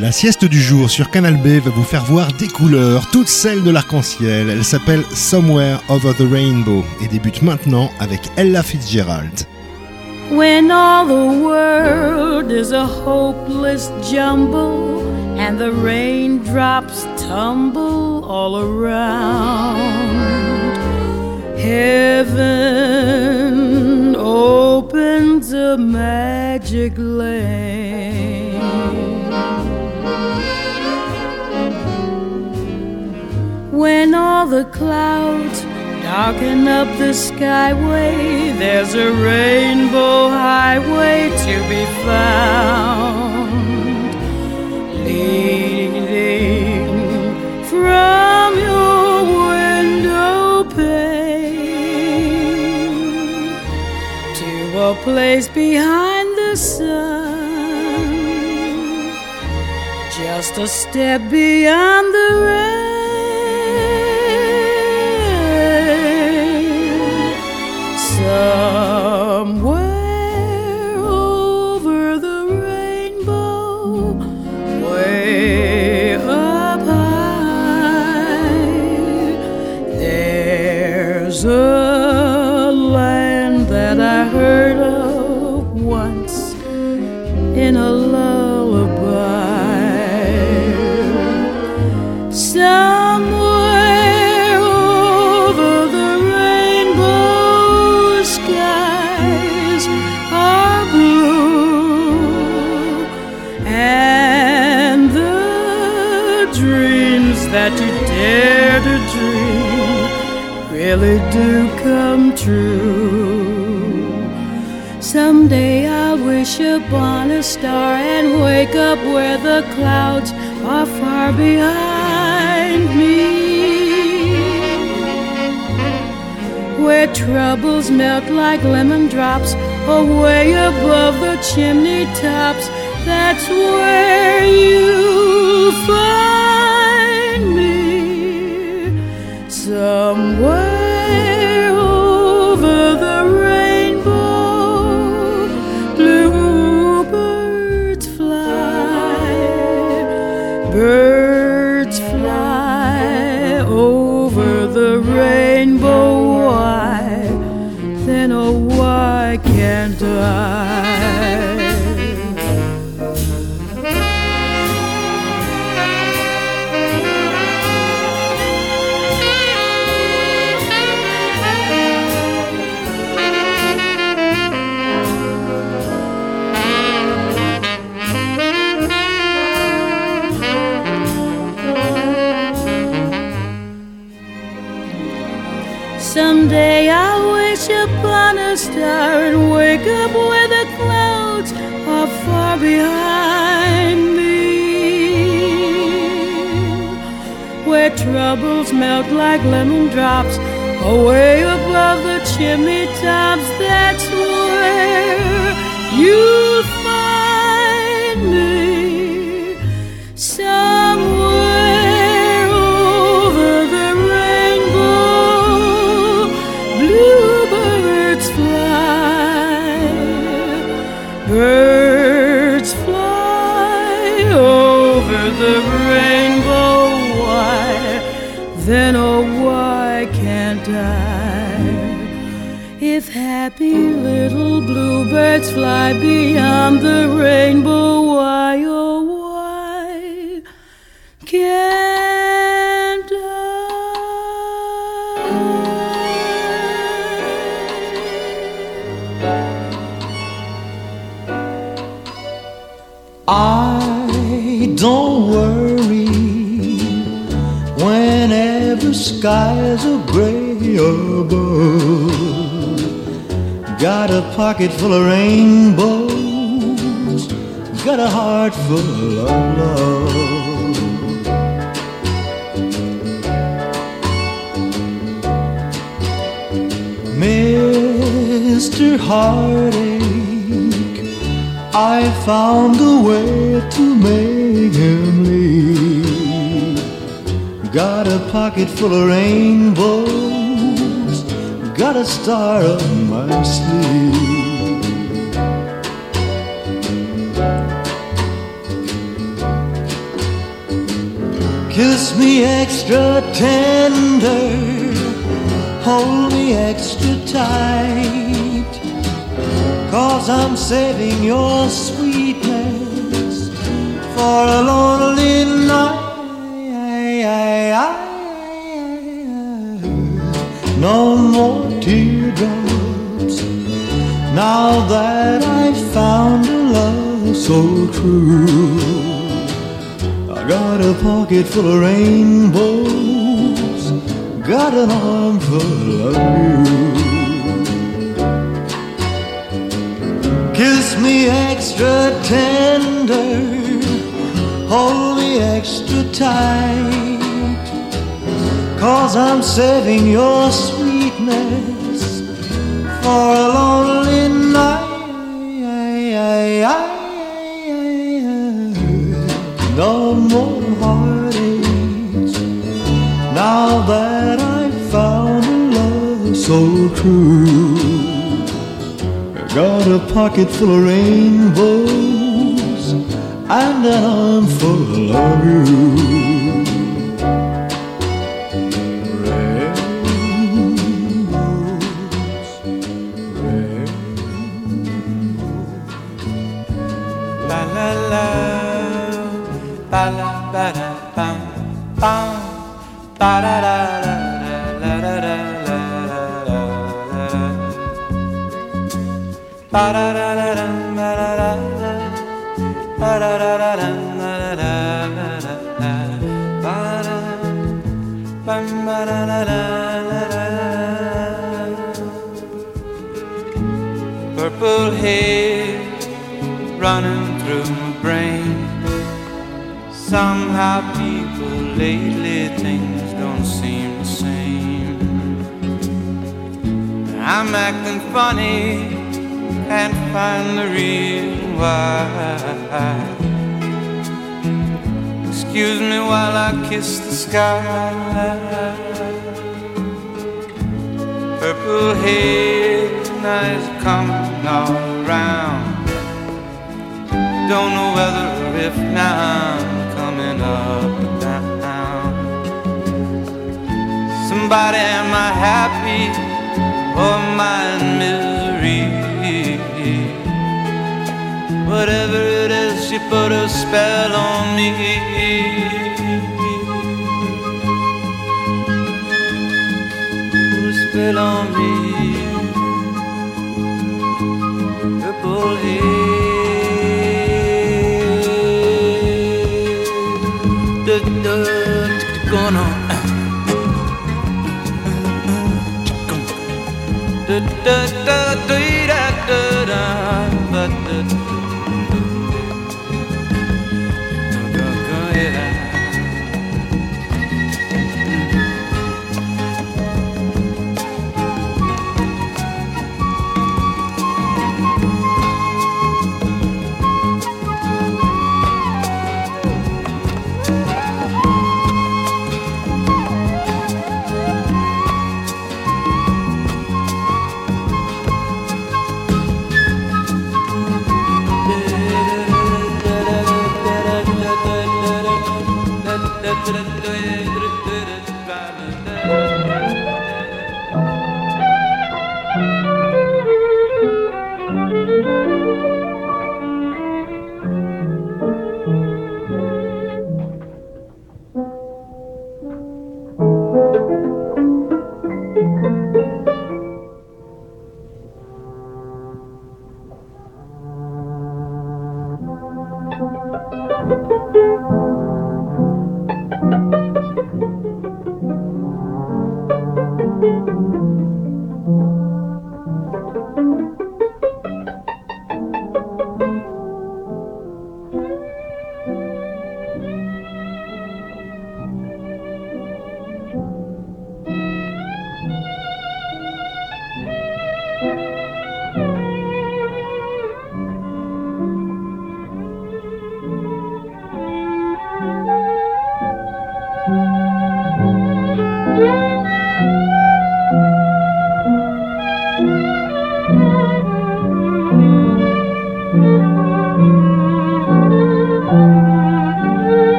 La sieste du jour sur Canal B va vous faire voir des couleurs, toutes celles de l'arc-en-ciel. Elle s'appelle Somewhere Over the Rainbow et débute maintenant avec Ella Fitzgerald. When all the world is a hopeless jumble and the raindrops tumble all around, heaven opens a magic lane. When all the clouds darken up the skyway, there's a rainbow highway to be found, leading from your window pane to a place behind the sun, just a step beyond the rain. Somewhere really do come true. Someday I'll wish upon a star and wake up where the clouds are far behind me. Where troubles melt like lemon drops away above the chimney tops. That's where you'll find me. Somewhere troubles melt like lemon drops away above the chimney tops. That's pocket full of rainbows, got a heart full of love. Mr. Heartache, I found a way to make him leave. Got a pocket full of rainbows, got a star on my sleeve. Extra tender, hold me extra tight. Cause I'm saving your sweetness for a lonely night. No more teardrops now that I've found a love so true. Got a pocket full of rainbows, got an arm full of you. Kiss me extra tender, hold me extra tight, cause I'm saving your sweetness for a lonely night. No more heartaches now that I've found a love so true. I got a pocket full of rainbows and an arm full of you. Purple haze running through my brain. Somehow, people lately things don't seem the same. I'm acting funny, can't find the reason why. Excuse me while I kiss the sky. Purple haze, nights coming all around. Don't know whether or if now I'm coming up or down. Somebody, am I happy or am I in misery? Whatever it is, she put a spell on me. Spell on me da da da da da da.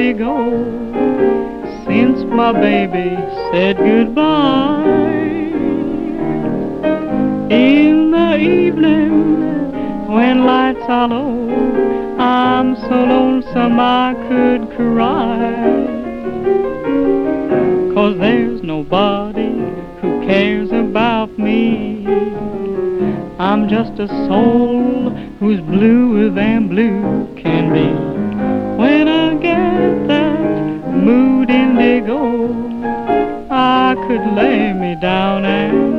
Indigo since my baby said goodbye. In the evening, when lights are low, I'm so lonesome I could cry. Cause there's nobody who cares about me. I'm just a soul who's bluer than blue can be. Indigo, I could lay me down and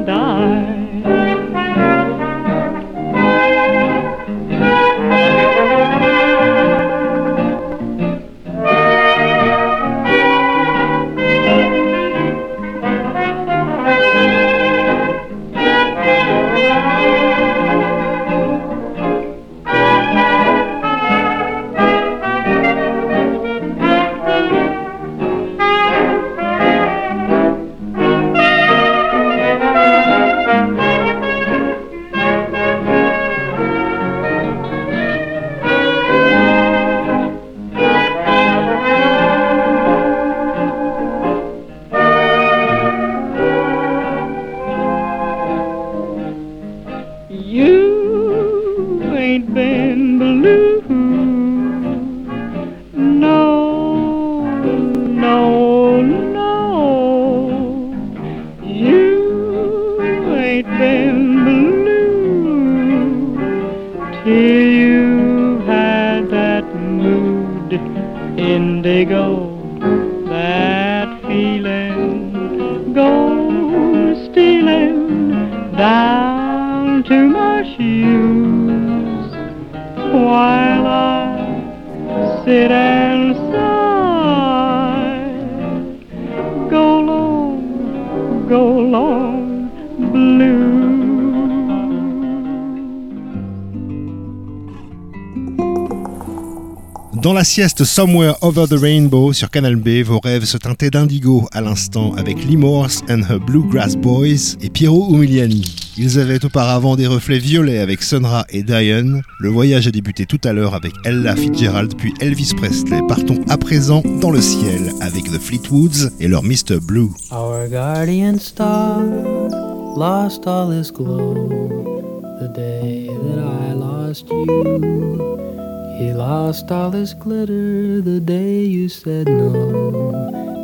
indigo. Sieste Somewhere Over the Rainbow sur Canal B, vos rêves se teintaient d'indigo à l'instant avec Lee Morse and her Bluegrass Boys et Piero Umiliani. Ils avaient auparavant des reflets violets avec Sonra et Diane. Le voyage a débuté tout à l'heure avec Ella Fitzgerald puis Elvis Presley. Partons à présent dans le ciel avec The Fleetwoods et leur Mr. Blue. He lost all his glitter the day you said no,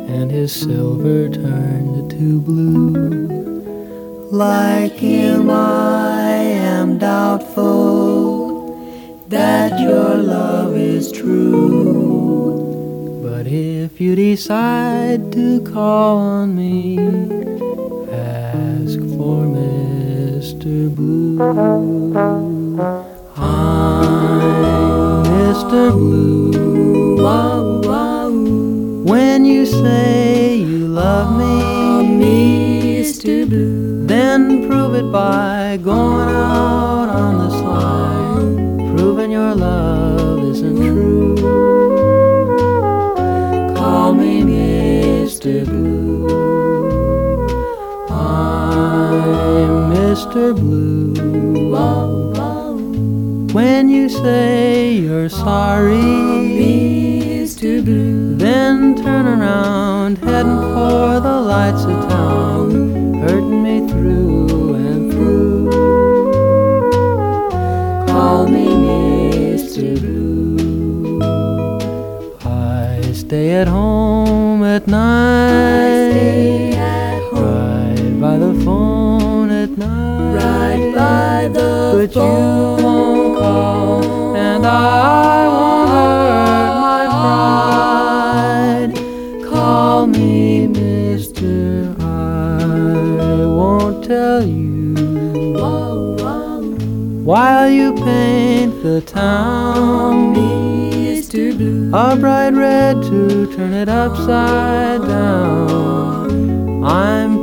and his silver turned to blue. Like him, I am doubtful that your love is true. But if you decide to call on me, ask for Mr. Blue. I'm Mr. Blue. Wow, wow. When you say you love me, ah, Mr. Blue, then prove it by going out on the slide, proving your love isn't true. Call me Mr. Blue. I'm Mr. Blue. Wow. When you say you're sorry, Mr. Blue, then turn around, heading for the lights of town, hurting me through and through. Call me Mr. Blue. I stay at home at night, right by the phone at night, right by the but phone. While you paint the town, Mr. Blue, a bright red to turn it upside down. I'm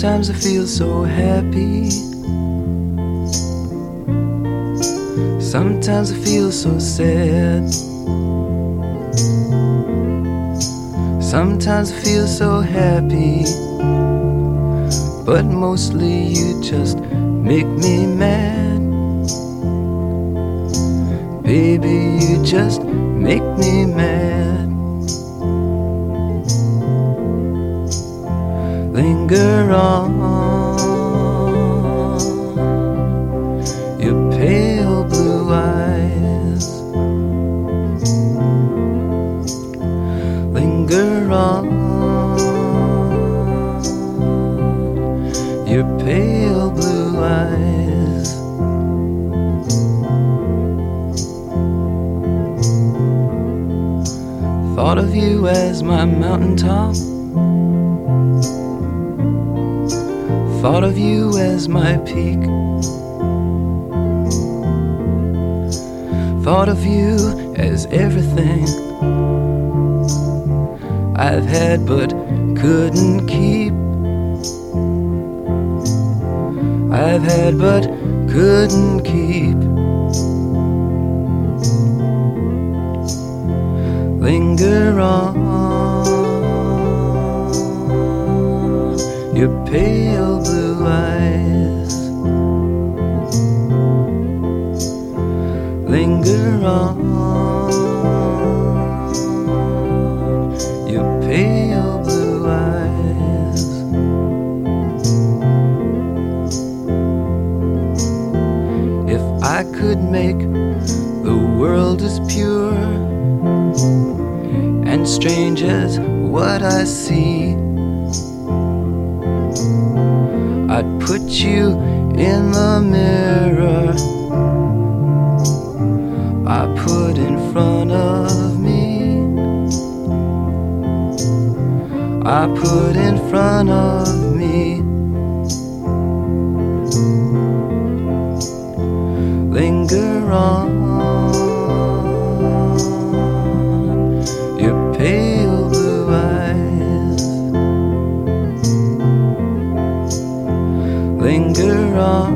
Sometimes I feel so happy. Sometimes I feel so sad. Sometimes I feel so happy. But mostly you just make me mad. Baby, you just make me mad. Linger on. Your pale blue eyes linger on. Your pale blue eyes thought of you as my mountaintop Thought of you as my peak. Thought of you as everything I've had but couldn't keep. I've had but couldn't keep. Linger on pale blue eyes. Linger on your pale blue eyes. If I could make the world as pure and strange as what I see. I'd put you in the mirror I put in front of me. I put in front of me. Linger on linger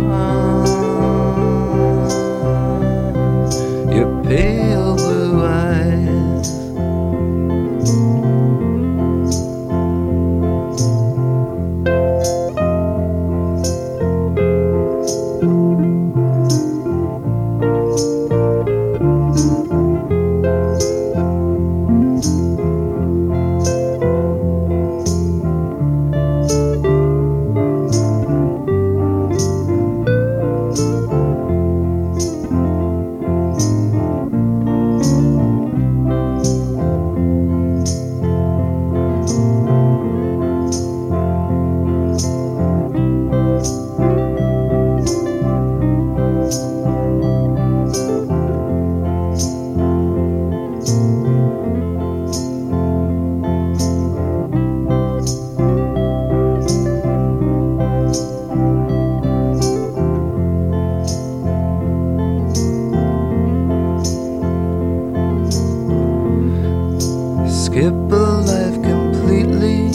Skip a life completely.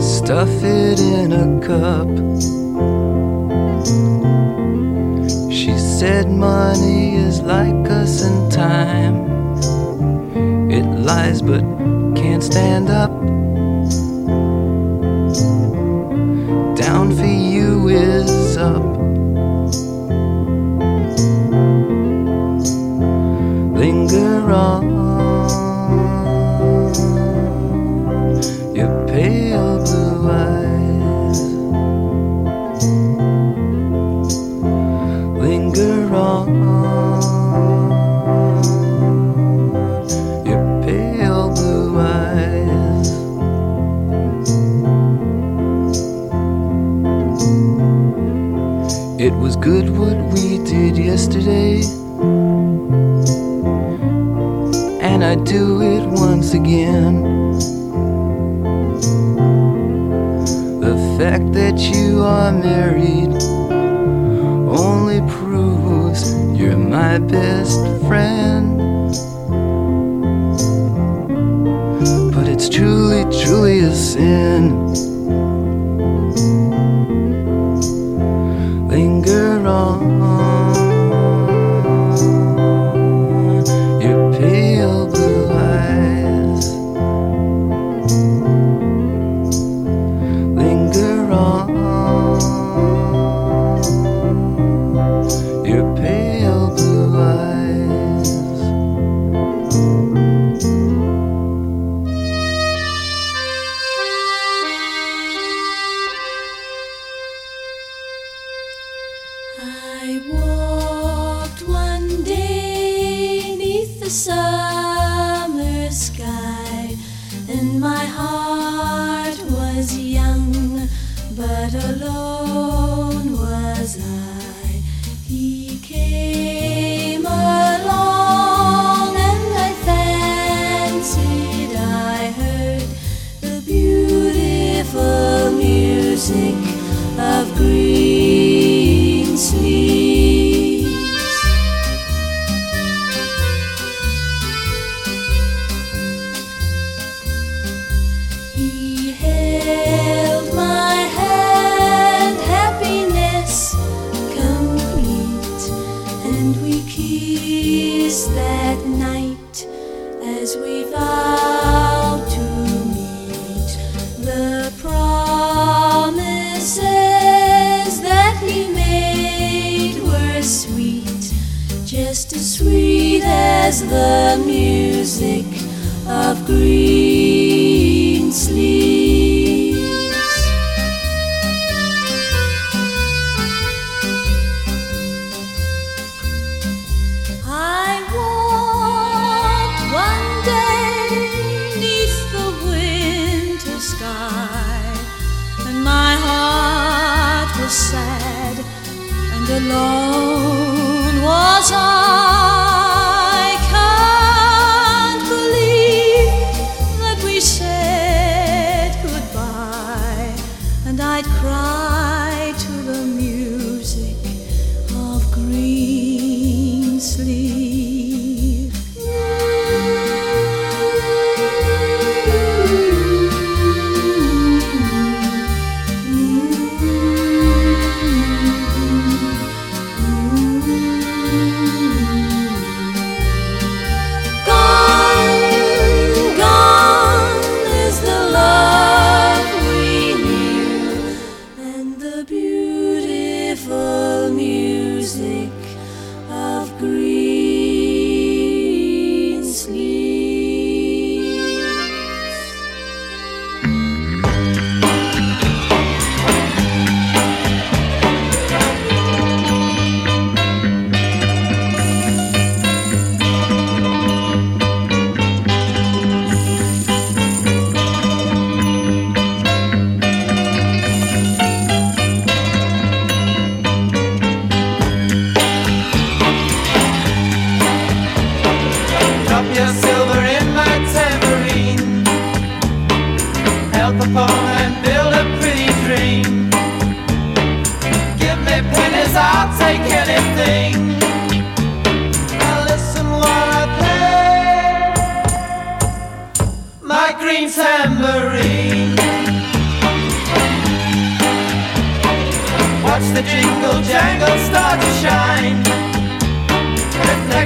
Stuff it in a cup. She said money is like us in time. It lies but can't stand up. again.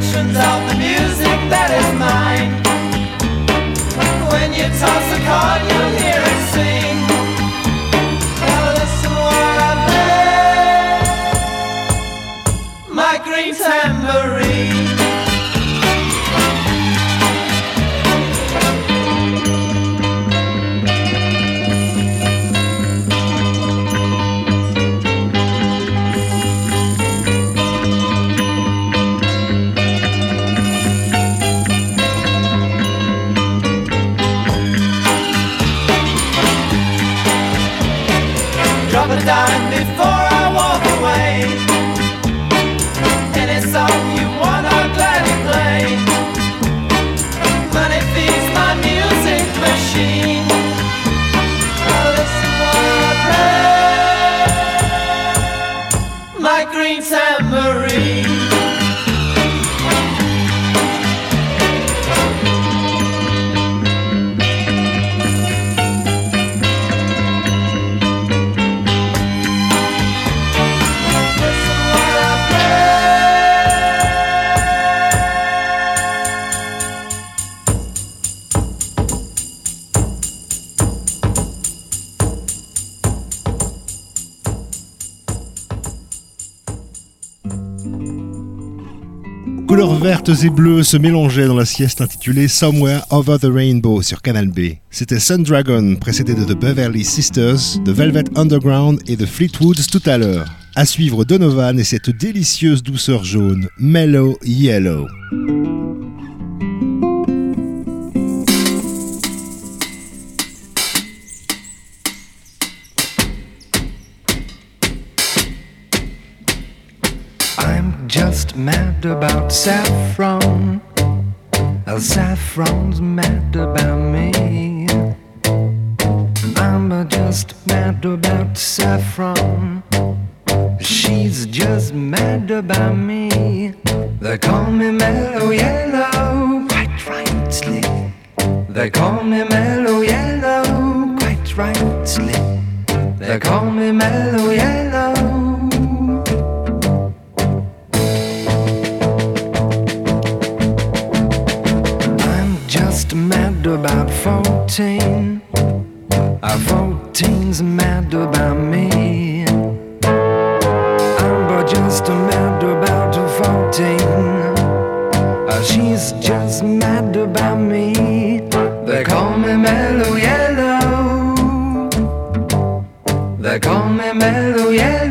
sections of the music that is mine. When you toss a card, you'll hear it sing. Now listen what I play. My green tambourine. Et bleues se mélangeaient dans la sieste intitulée Somewhere Over the Rainbow sur Canal B. C'était Sun Dragon, précédé de The Beverly Sisters, de Velvet Underground et de Fleetwoods tout à l'heure. À suivre Donovan et cette délicieuse douceur jaune, Mellow Yellow. just mad about saffron. El saffron's mad about me. I'm just mad about saffron. She's just mad about me. They call me mellow yellow, quite rightly. They call me mellow yellow, quite rightly. They call me mellow yellow. 14. Our 14's mad about me. I'm but just mad about 14. Uh, she's just mad about me. They call me Mellow Yellow. They call me Mellow Yellow.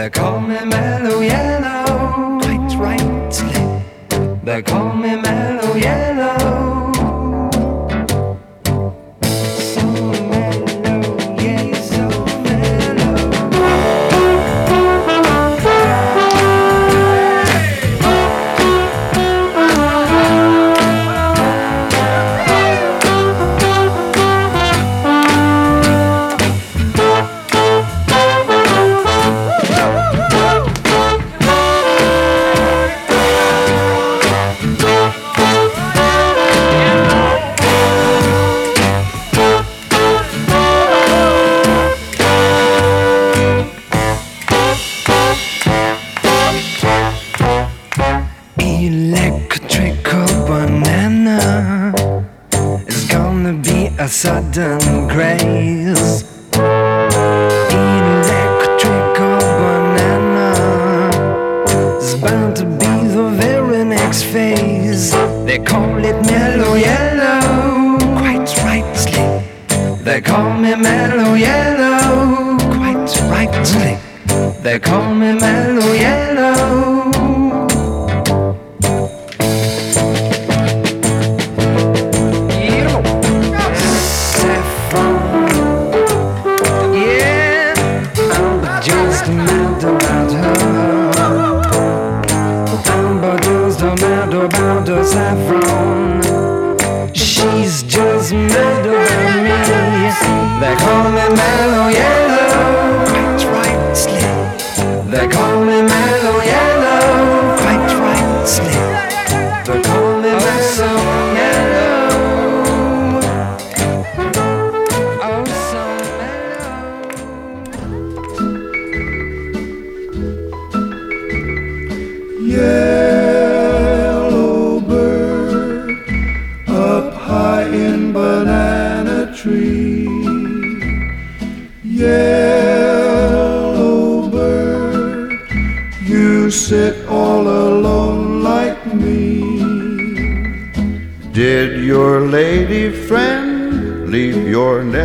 They call me mellow yellow, quite rightly. They call me mellow yellow.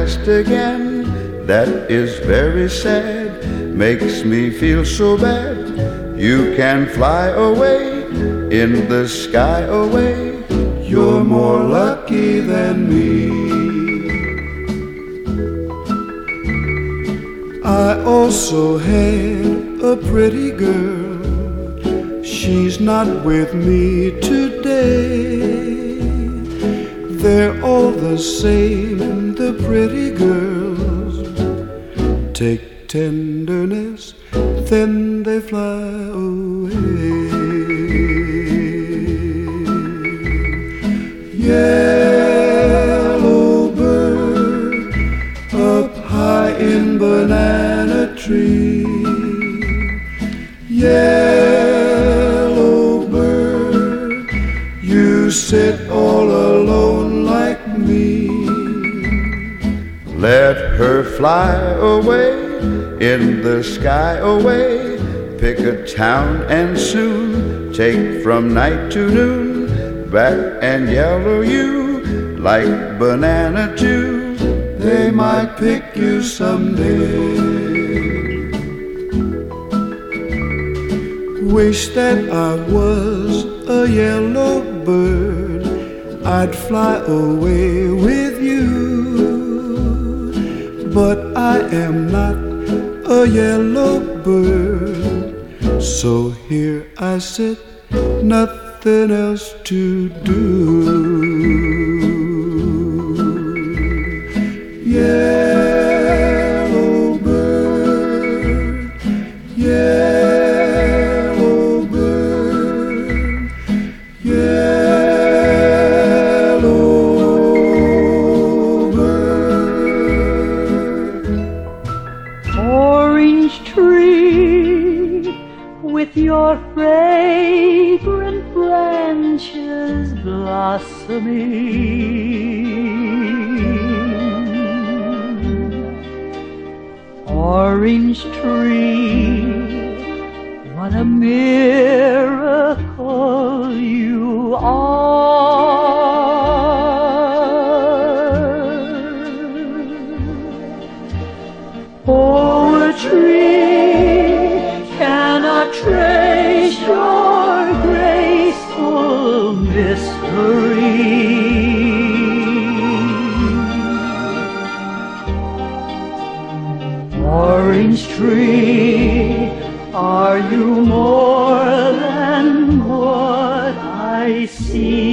Again? That is very sad, makes me feel so bad. You can fly away in the sky away. You're more lucky than me. I also had a pretty girl. She's not with me today. They're all the same, the pretty girls. Take tenderness, then the sky away. Pick a town and soon take from night to noon. Back and yellow you like banana too. They might pick you someday. Wish that I was a yellow bird. I'd fly away with you. But I am not a yellow bird. So here I sit, nothing else to do. Tree, are you more than what I see?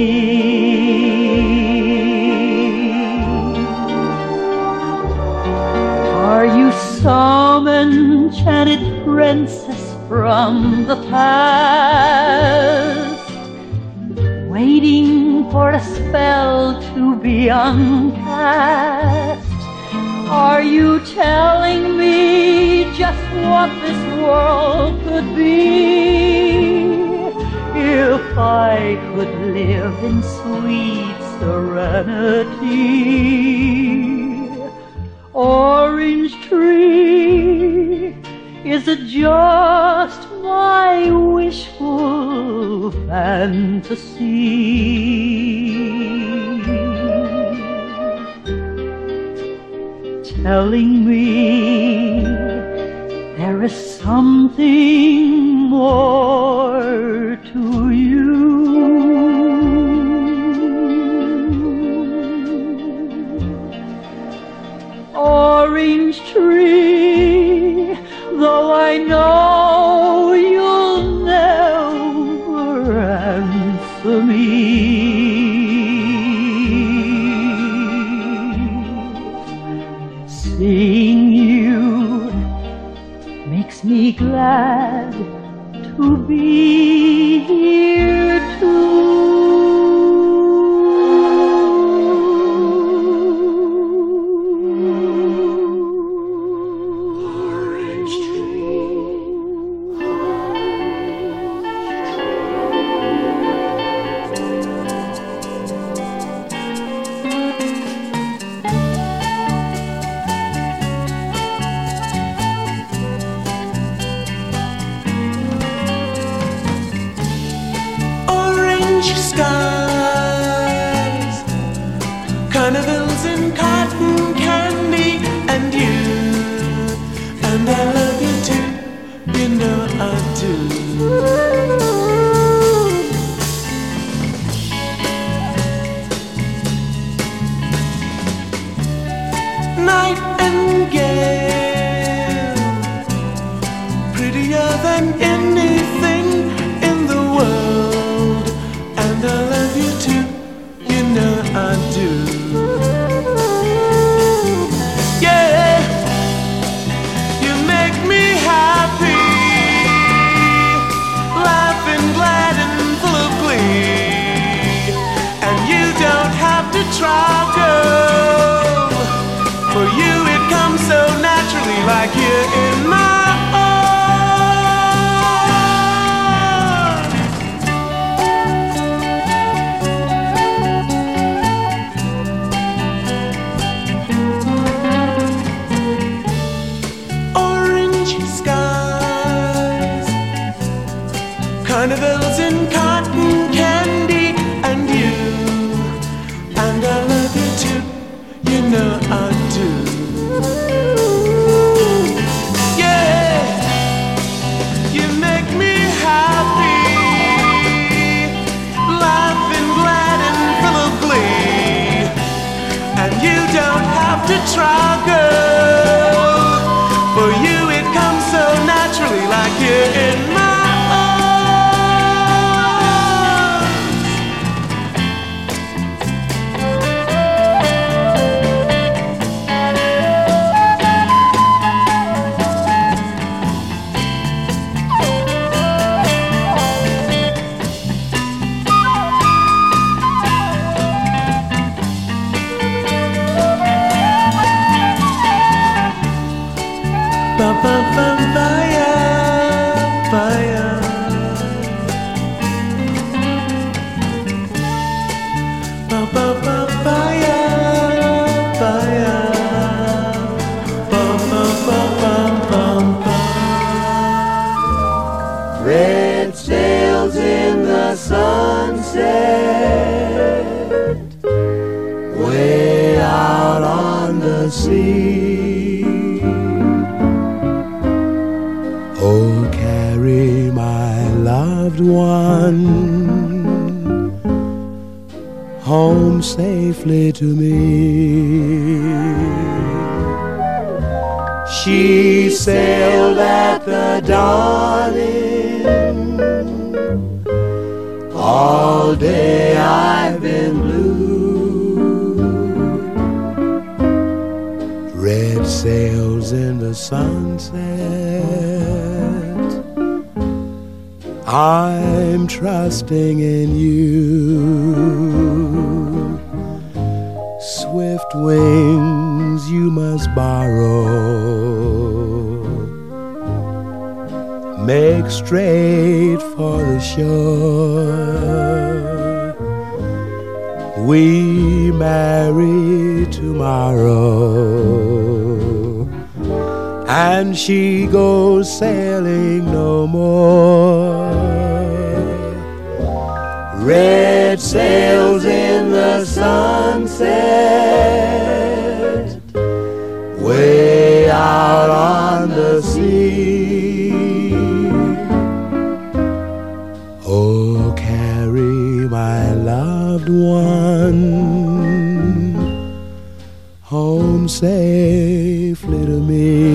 Are you some enchanted princess from the past? Waiting for a spell to be uncast? Are you telling me just what this world could be? If I could live in sweet serenity. Orange tree, is it just my wishful fantasy? Telling me there is something more to you. Orange tree, though I know you'll never answer me. Glad to be the sunset. I'm trusting in you. Swift wings you must borrow. Make straight for the shore. We marry tomorrow and she goes sailing no more. Red sails in the sunset, way out on the sea. Oh, carry my loved one home safely to me.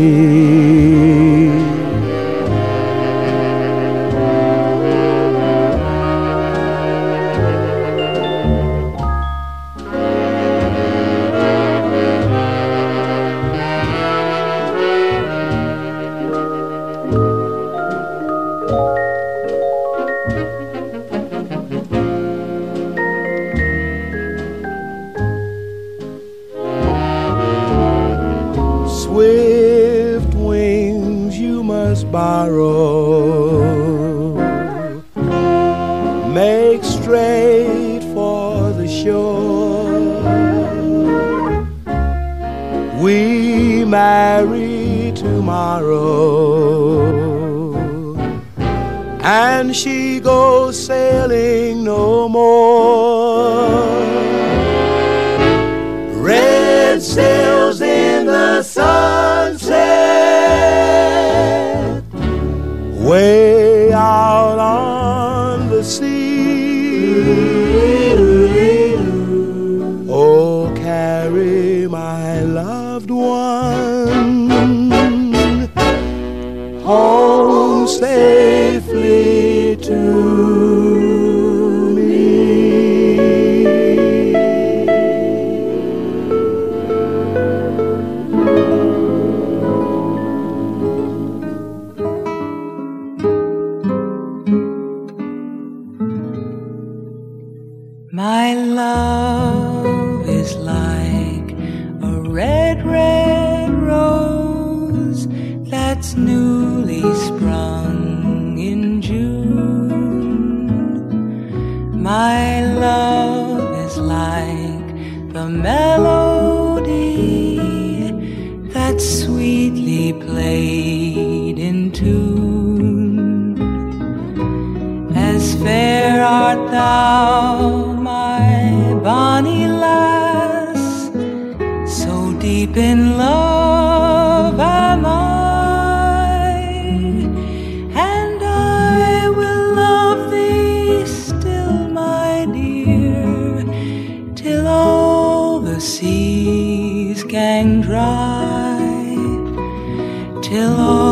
marry tomorrow. And she goes sailing no more. Red sails in the sunset, way out on till all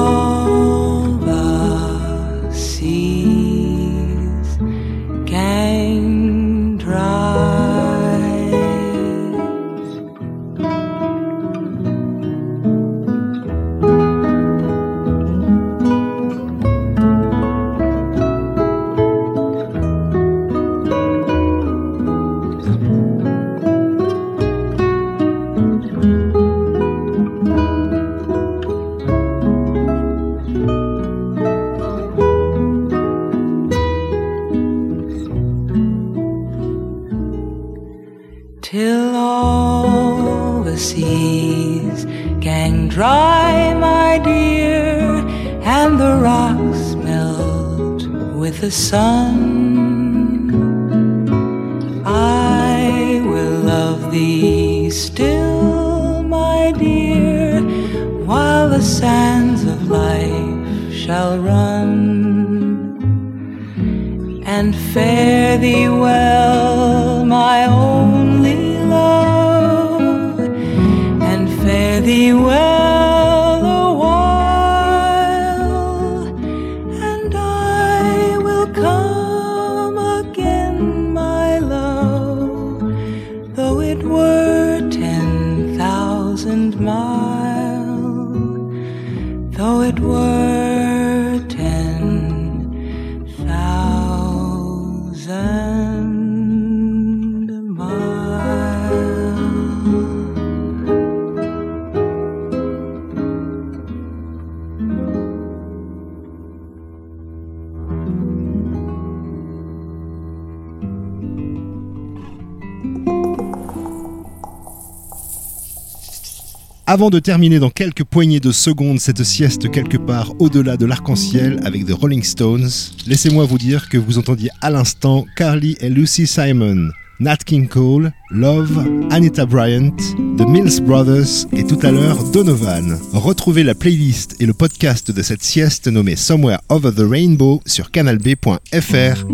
Avant de terminer dans quelques poignées de secondes cette sieste quelque part au-delà de l'arc-en-ciel avec The Rolling Stones, laissez-moi vous dire que vous entendiez à l'instant Carly et Lucy Simon, Nat King Cole, Love, Anita Bryant, The Mills Brothers et tout à l'heure Donovan. Retrouvez la playlist et le podcast de cette sieste nommée Somewhere Over the Rainbow sur canalb.fr.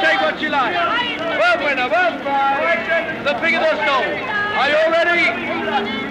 Take what you like. One winner, prize, the bigger the snow. Are you all ready?